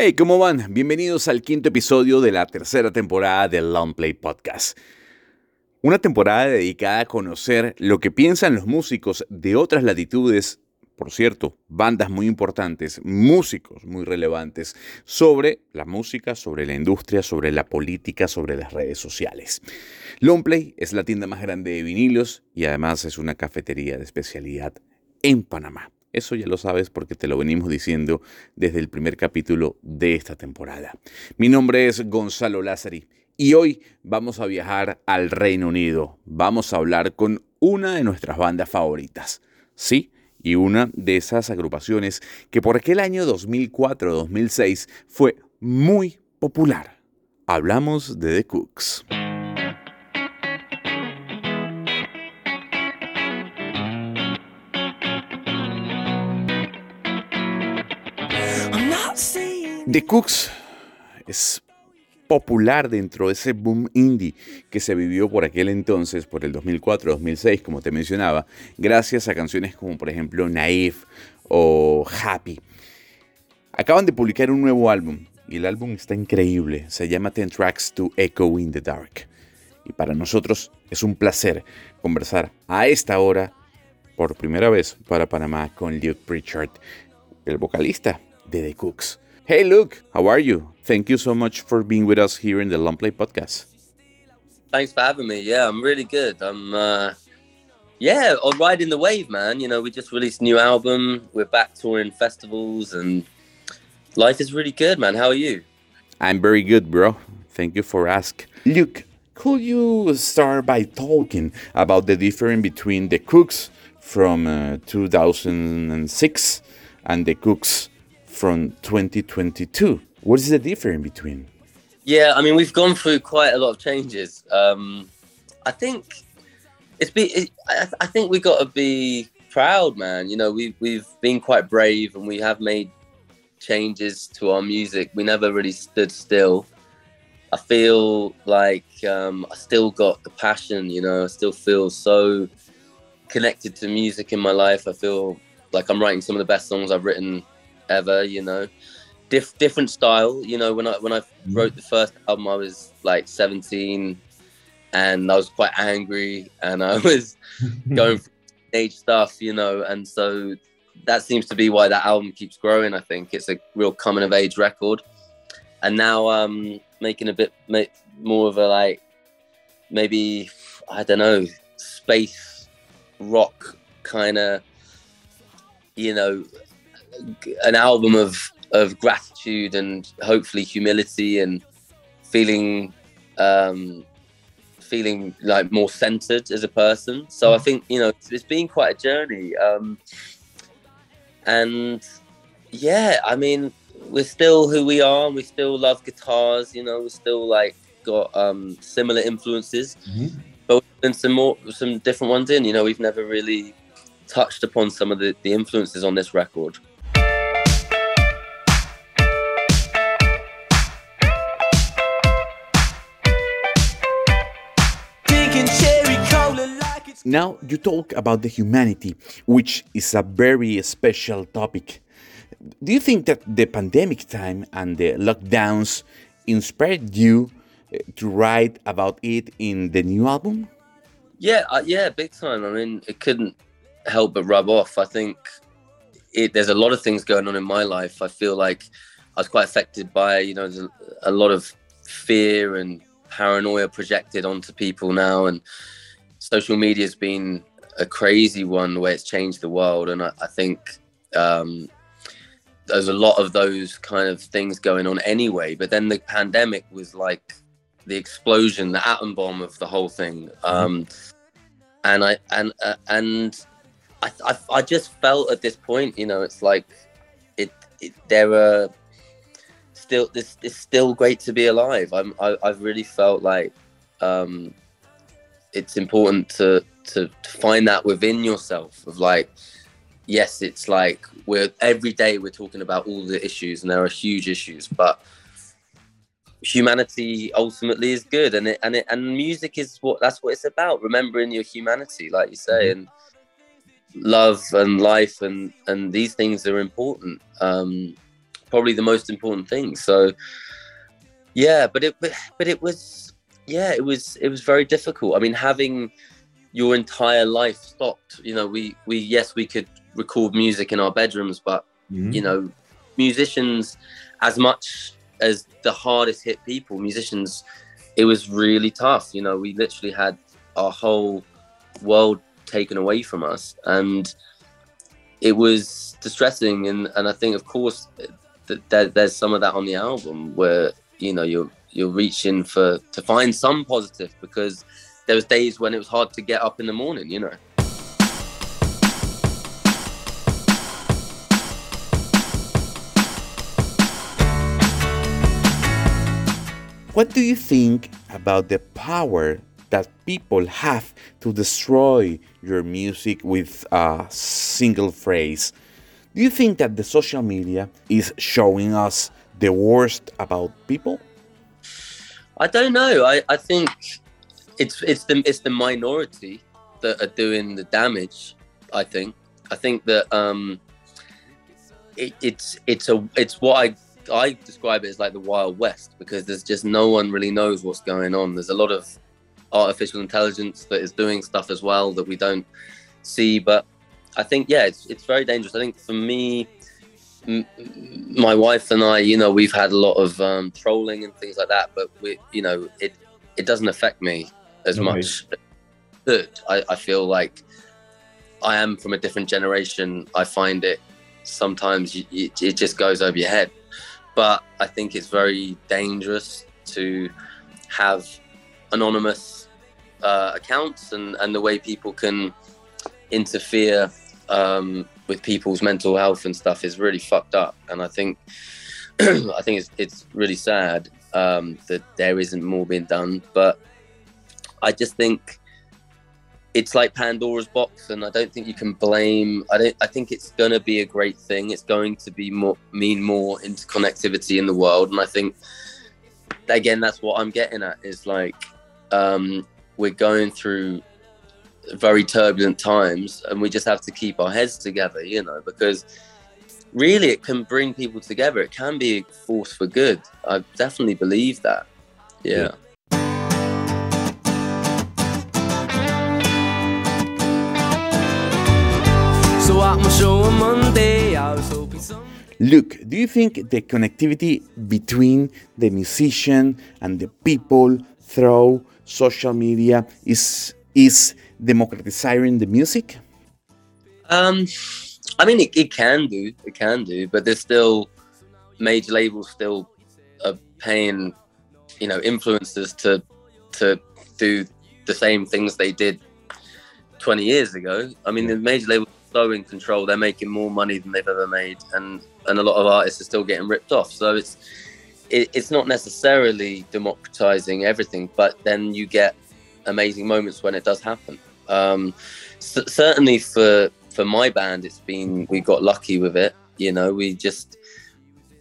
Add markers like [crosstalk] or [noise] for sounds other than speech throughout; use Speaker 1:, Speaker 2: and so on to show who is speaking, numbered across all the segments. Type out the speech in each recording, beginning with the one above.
Speaker 1: Hey, ¿cómo van? Bienvenidos al quinto episodio de la tercera temporada del Long Play Podcast. Una temporada dedicada a conocer lo que piensan los músicos de otras latitudes, por cierto, bandas muy importantes, músicos muy relevantes, sobre la música, sobre la industria, sobre la política, sobre las redes sociales. Longplay es la tienda más grande de vinilos y además es una cafetería de especialidad en Panamá. Eso ya lo sabes porque te lo venimos diciendo desde el primer capítulo de esta temporada. Mi nombre es Gonzalo Lázari y hoy vamos a viajar al Reino Unido. Vamos a hablar con una de nuestras bandas favoritas. Sí, y una de esas agrupaciones que por aquel año 2004-2006 fue muy popular. Hablamos de The Cooks. The Cooks es popular dentro de ese boom indie que se vivió por aquel entonces, por el 2004-2006, como te mencionaba, gracias a canciones como por ejemplo Naive o Happy. Acaban de publicar un nuevo álbum y el álbum está increíble, se llama Ten Tracks to Echo in the Dark. Y para nosotros es un placer conversar a esta hora, por primera vez para Panamá, con Luke Pritchard, el vocalista de The Cooks. Hey, Luke, how are you? Thank you so much for being with us here in the Long Play podcast.
Speaker 2: Thanks for having me. Yeah, I'm really good. I'm, uh, yeah, on riding the wave, man. You know, we just released a new album. We're back touring festivals, and life is really good, man. How are you?
Speaker 1: I'm very good, bro. Thank you for asking. Luke, could you start by talking about the difference between the Kooks from uh, 2006 and the Kooks from 2022. What is the difference between?
Speaker 2: Yeah, I mean, we've gone through quite a lot of changes. Um, I think it's be. It, I, I think we got to be proud, man. You know, we we've been quite brave and we have made changes to our music. We never really stood still. I feel like um, I still got the passion. You know, I still feel so connected to music in my life. I feel like I'm writing some of the best songs I've written ever. You know, Dif- different style. You know, when I when I mm-hmm. wrote the first album, I was like 17, and I was quite angry, and I [laughs] was [laughs] going through age stuff. You know, and so that seems to be why that album keeps growing. I think it's a real coming of age record, and now um making a bit more of a like maybe I don't know space rock kind of you know an album of of gratitude and hopefully humility and feeling um, feeling like more centered as a person. So I mm. think you know it's, it's been quite a journey, um, and yeah, I mean we're still who we are. and We still love guitars. You know, we still like got um, similar influences, mm-hmm. but then some more some different ones in. You know, we've never really touched upon some of the, the influences on this record.
Speaker 1: Now you talk about the humanity, which is a very special topic. Do you think that the pandemic time and the lockdowns inspired you eh, to write about it in the new album?
Speaker 2: Yeah, uh, yeah, big time. I mean, it couldn't help but rub off. I think it, there's a lot of things going on in my life. I feel like I was quite affected by, you know, a lot of fear and paranoia projected onto people now, and social media has been a crazy one where it's changed the world, and I, I think um, there's a lot of those kind of things going on anyway. But then the pandemic was like the explosion, the atom bomb of the whole thing, um, and I and uh, and I, I, I just felt at this point, you know, it's like it, it there are still this it's still great to be alive. I'm I, I've really felt like um, it's important to, to to find that within yourself of like yes it's like we're every day we're talking about all the issues and there are huge issues but humanity ultimately is good and it and it and music is what that's what it's about remembering your humanity like you say mm-hmm. and love and life and and these things are important um probably the most important thing. So yeah, but it but, but it was yeah, it was it was very difficult. I mean, having your entire life stopped. You know, we we yes, we could record music in our bedrooms, but mm-hmm. you know, musicians, as much as the hardest hit people, musicians, it was really tough. You know, we literally had our whole world taken away from us, and it was distressing. And and I think, of course, that there's some of that on the album where you know you're you're reaching for to find some positive because there was days when it was hard to get up in the morning. You know.
Speaker 1: What do you think about the power that people have to destroy your music with a single phrase? Do you think that the social media is showing us the worst about people?
Speaker 2: I don't know. I, I think it's it's the it's the minority that are doing the damage. I think. I think that um, it, it's it's a it's what I I describe it as like the Wild West because there's just no one really knows what's going on. There's a lot of artificial intelligence that is doing stuff as well that we don't see. But I think yeah, it's it's very dangerous. I think for me, my wife and I, you know, we've had a lot of um, trolling and things like that, but we, you know, it it doesn't affect me as okay. much. Good. I, I feel like I am from a different generation. I find it sometimes you, it, it just goes over your head but I think it's very dangerous to have anonymous uh, accounts and, and the way people can interfere um, with people's mental health and stuff is really fucked up. And I think [clears throat] I think it's it's really sad um, that there isn't more being done. But I just think it's like Pandora's box, and I don't think you can blame. I don't. I think it's going to be a great thing. It's going to be more mean more interconnectivity in the world, and I think again that's what I'm getting at is like um, we're going through very turbulent times, and we just have to keep our heads together, you know, because really it can bring people together. It can be a force for good. I definitely believe that. yeah. yeah.
Speaker 1: Look, do you think the connectivity between the musician and the people through social media is is democratizing the music?
Speaker 2: Um, I mean, it, it can do, it can do, but there's still major labels still are paying, you know, influencers to to do the same things they did 20 years ago. I mean, the major labels are so in control. They're making more money than they've ever made, and and a lot of artists are still getting ripped off. So it's it, it's not necessarily democratizing everything, but then you get amazing moments when it does happen. Um, certainly for for my band, it's been we got lucky with it. You know, we just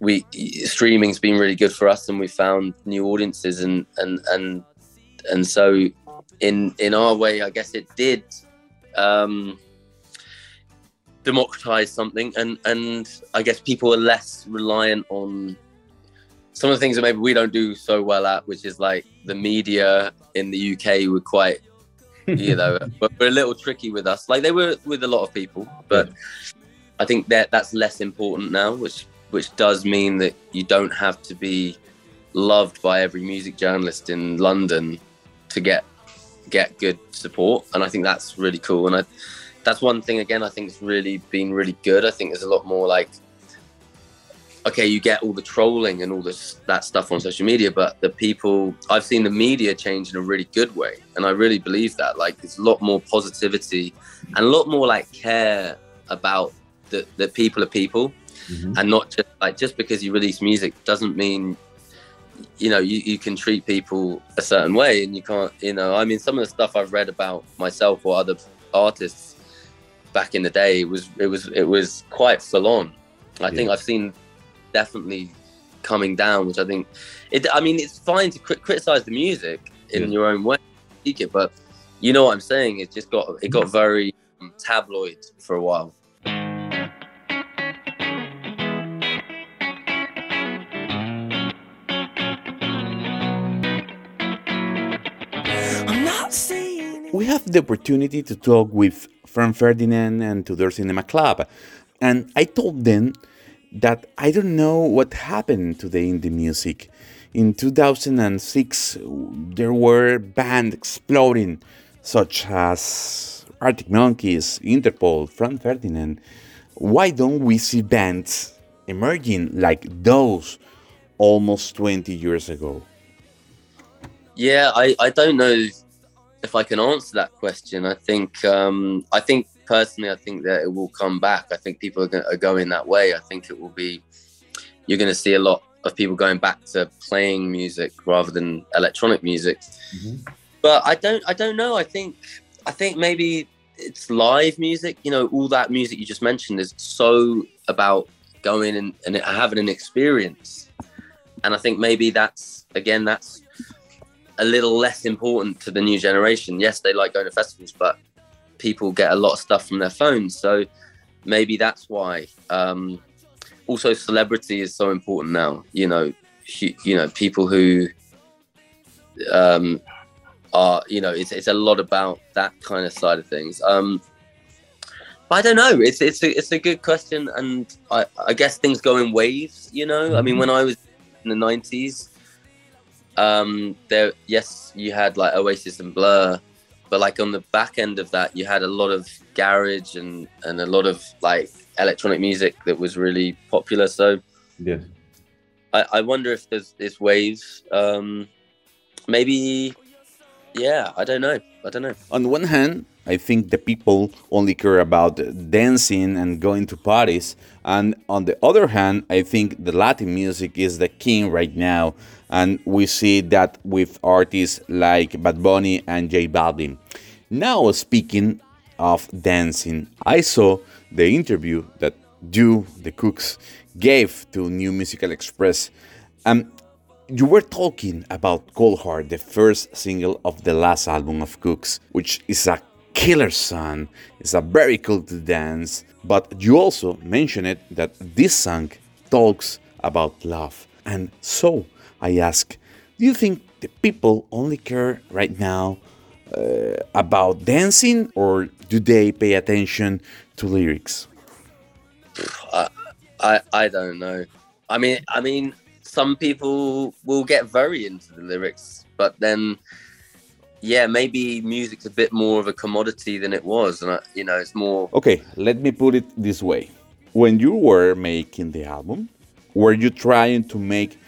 Speaker 2: we streaming's been really good for us, and we found new audiences, and and and and so in in our way, I guess it did. Um, democratize something and and i guess people are less reliant on some of the things that maybe we don't do so well at which is like the media in the uk were quite [laughs] you know but we're a little tricky with us like they were with a lot of people but i think that that's less important now which which does mean that you don't have to be loved by every music journalist in london to get get good support and i think that's really cool and i that's one thing again I think has really been really good. I think there's a lot more like okay, you get all the trolling and all this that stuff on social media, but the people I've seen the media change in a really good way. And I really believe that. Like there's a lot more positivity and a lot more like care about the, the people are people mm-hmm. and not just like just because you release music doesn't mean you know you, you can treat people a certain way and you can't you know i mean some of the stuff i've read about myself or other artists back in the day it was it was it was quite full on. I yeah. think I've seen definitely coming down, which I think it. I mean, it's fine to cr- criticize the music in yeah. your own way, but you know what I'm saying. It just got it got very um, tabloid for a while.
Speaker 1: We have the opportunity to talk with Franz Ferdinand and Two Door Cinema Club, and I told them that I don't know what happened to the indie music. In 2006, there were bands exploding, such as Arctic Monkeys, Interpol, Franz Ferdinand. Why don't we see bands emerging like those almost 20 years ago?
Speaker 2: Yeah, I, I don't know if I can answer that question. I think um, I think personally, I think that it will come back. I think people are, going, are going that way. I think it will be you're going to see a lot of people going back to playing music rather than electronic music. Mm-hmm. But I don't I don't know. I think I think maybe it's live music. You know, all that music you just mentioned is so about going and, and having an experience. And I think maybe that's again that's a little less important to the new generation. Yes, they like going to festivals, but people get a lot of stuff from their phones. So maybe that's why. Um, also, celebrity is so important now. You know, you know, people who um, are, you know, it's, it's a lot about that kind of side of things. Um, I don't know. It's it's a, it's a good question, and I, I guess things go in waves. You know, I mean, mm-hmm. when I was in the nineties, um, there yes, you had like Oasis and Blur, but like on the back end of that, you had a lot of garage and and a lot of like electronic music that was really popular. So
Speaker 1: yeah,
Speaker 2: I, I wonder if there's there's waves. Um, maybe, yeah, I don't know. I don't know.
Speaker 1: On the one hand, I think the people only care about dancing and going to parties. And on the other hand, I think the Latin music is the king right now. And we see that with artists like Bad Bunny and J Balvin. Now, speaking of dancing, I saw the interview that you, the Kooks, gave to New Musical Express. Um, you were talking about Cold Heart, the first single of the last album of Kooks, which is a killer song. is a very cool dance. But you also mentioned it that this song talks about love. And so I ask, do you think the people only care right now uh, about dancing or do they pay attention to lyrics?
Speaker 2: I, I, I don't know. I mean, I mean, some people will get very into the lyrics, but then yeah, maybe music's a bit more of a commodity than it was, and I, you know, it's more.
Speaker 1: Okay, let me put it this way: when you were making the album, were you trying to make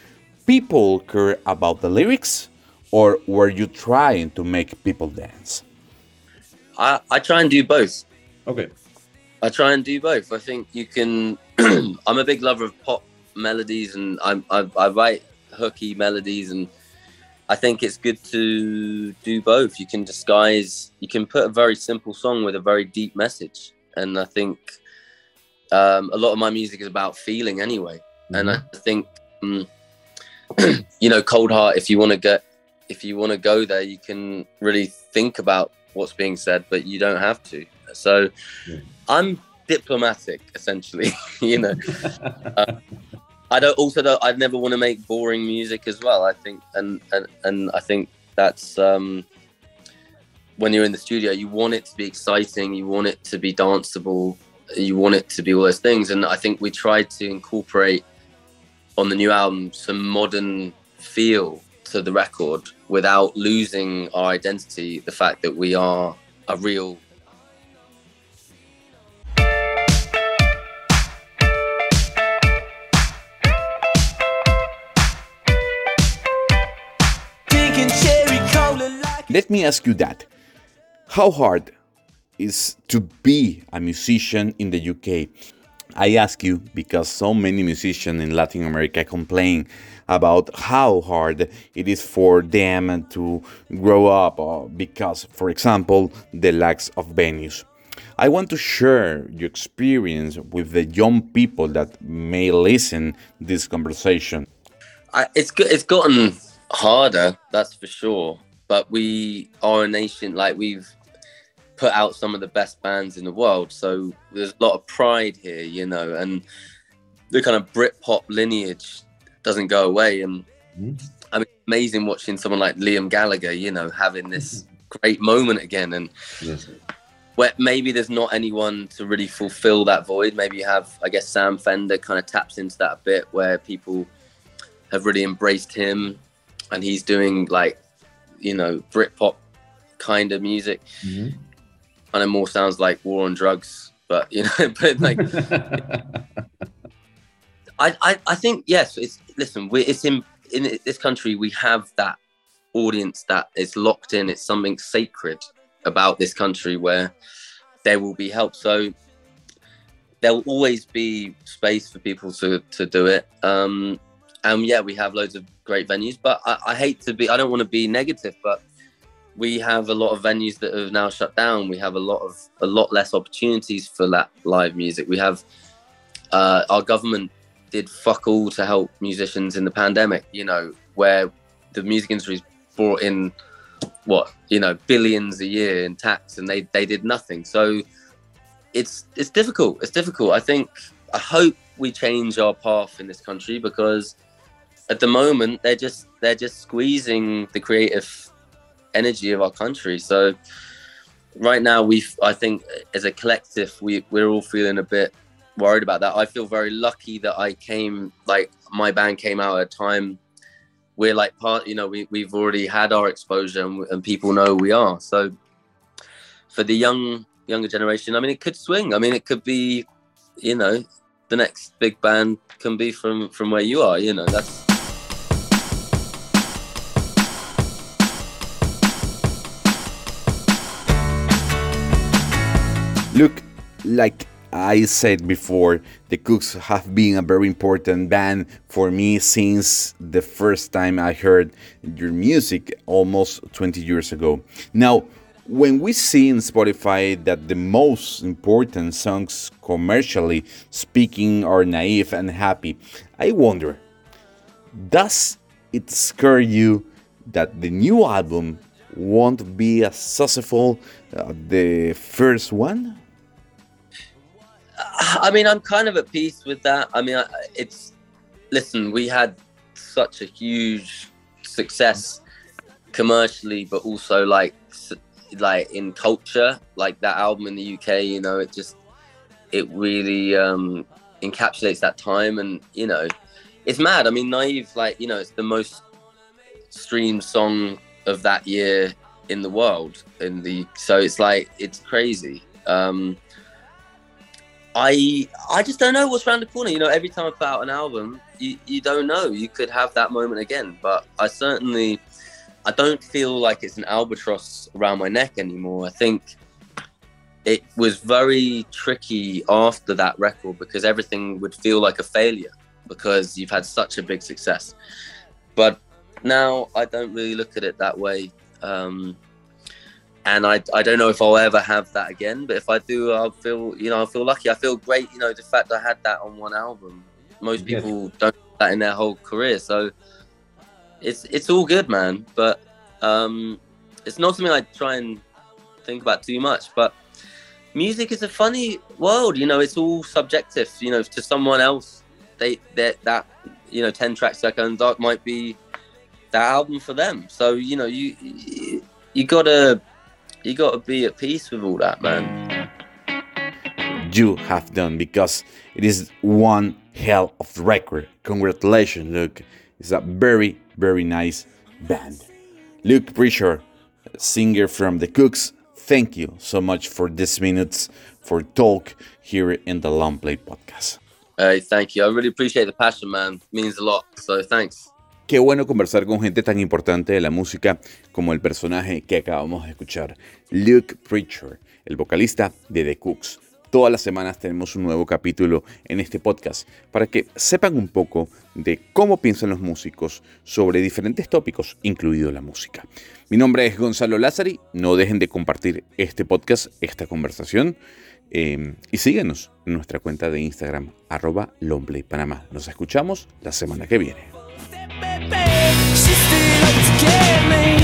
Speaker 1: people care about the lyrics, or were you trying to make people dance?
Speaker 2: I I try and do both.
Speaker 1: Okay.
Speaker 2: I try and do both. I think you can. [clears throat] I'm a big lover of pop melodies, and I, I I write hooky melodies and I think it's good to do both. You can disguise, you can put a very simple song with a very deep message. And I think um, a lot of my music is about feeling anyway. Mm-hmm. And I think, um, [clears throat] you know, Cold Heart, if you want to get, if you want to go there, you can really think about what's being said, but you don't have to. So yeah. I'm diplomatic, essentially, [laughs] you know. [laughs] uh, I don't also don't I never want to make boring music as well. I think and and, and I think that's um when you're in the studio you want it to be exciting, you want it to be danceable, you want it to be all those things. And I think we tried to incorporate on the new album some modern feel to the record without losing our identity, the fact that we are a real
Speaker 1: Let me ask you that. How hard is to be a musician in the UK? I ask you because so many musicians in Latin America complain about how hard it is for them to grow up uh, because, for example, the lack of venues. I want to share your experience with the young people that may listen this conversation.
Speaker 2: I, it's it's gotten harder, that's for sure but we are a nation like we've put out some of the best bands in the world. So there's a lot of pride here, you know, and the kind of Britpop lineage doesn't go away. And mm-hmm. I mean, amazing watching someone like Liam Gallagher, you know, having this great moment again. And yes. where maybe there's not anyone to really fulfill that void. Maybe you have, I guess, Sam Fender kind of taps into that a bit where people have really embraced him and he's doing like, you know, Britpop kind of music. Mm-hmm. Kind of more sounds like War on Drugs, but you know, [laughs] but like. [laughs] I, I, I think yes. It's listen. We, it's in in this country. We have that audience that is locked in. It's something sacred about this country where there will be help. So there will always be space for people to to do it. Um, and yeah, we have loads of great venues. But I, I hate to be. I don't want to be negative, but we have a lot of venues that have now shut down. We have a lot of a lot less opportunities for that live music. We have uh, our government did fuck all to help musicians in the pandemic. You know, where the music industry's brought in what you know billions a year in tax, and they they did nothing. So it's it's difficult. It's difficult. I think I hope we change our path in this country because at the moment they're just they're just squeezing the creative energy of our country. So right now we I think as a collective we we're all feeling a bit worried about that. I feel very lucky that I came like my band came out at a time we're like part you know we, we've already had our exposure and, and people know we are so for the young younger generation i mean it could swing i mean it could be you know the next big band can be from from where you are you know that's
Speaker 1: look like I said before, the Kooks have been a very important band for me since the first time I heard your music almost 20 years ago. Now, when we see in Spotify that the most important songs commercially speaking are naive and happy, I wonder does it scare you that the new album won't be as successful as the first one?
Speaker 2: I mean, I'm kind of at peace with that. I mean, it's listen, we had such a huge success commercially, but also like like in culture, like that album in the UK. You know, it just it really um, encapsulates that time, and you know, it's mad. I mean, naive, like you know, it's the most streamed song of that year in the world in the so it's like it's crazy um I I just don't know what's around the corner. You know, every time I put out an album, you, you don't know. You could have that moment again. But I certainly I don't feel like it's an albatross around my neck anymore. I think it was very tricky after that record because everything would feel like a failure because you've had such a big success. But now I don't really look at it that way. Um, and I, I don't know if I'll ever have that again. But if I do, I'll feel you know I feel lucky. I feel great. You know the fact I had that on one album. Most people don't have that in their whole career, so it's it's all good, man. But um, it's not something I try and think about too much. But music is a funny world. You know, it's all subjective. You know, to someone else, they that that you know ten tracks like Dark might be that album for them. So you know you you gotta you got to be at peace with all that, man.
Speaker 1: You have done because it is one hell of a record. Congratulations, Luke. It's a very, very nice band. Luke Pritchard, singer from The Kooks, thank you so much for these minutes for talk here in the Long Play podcast.
Speaker 2: Hey, thank you. I really appreciate the passion, man. It means a lot. So thanks.
Speaker 1: Qué bueno conversar con gente tan importante de la música como el personaje que acabamos de escuchar, Luke Preacher, el vocalista de The Cooks. Todas las semanas tenemos un nuevo capítulo en este podcast para que sepan un poco de cómo piensan los músicos sobre diferentes tópicos, incluido la música. Mi nombre es Gonzalo Lázari, no dejen de compartir este podcast, esta conversación, eh, y síguenos en nuestra cuenta de Instagram, arroba Panamá. Nos escuchamos la semana que viene. She still likes to get me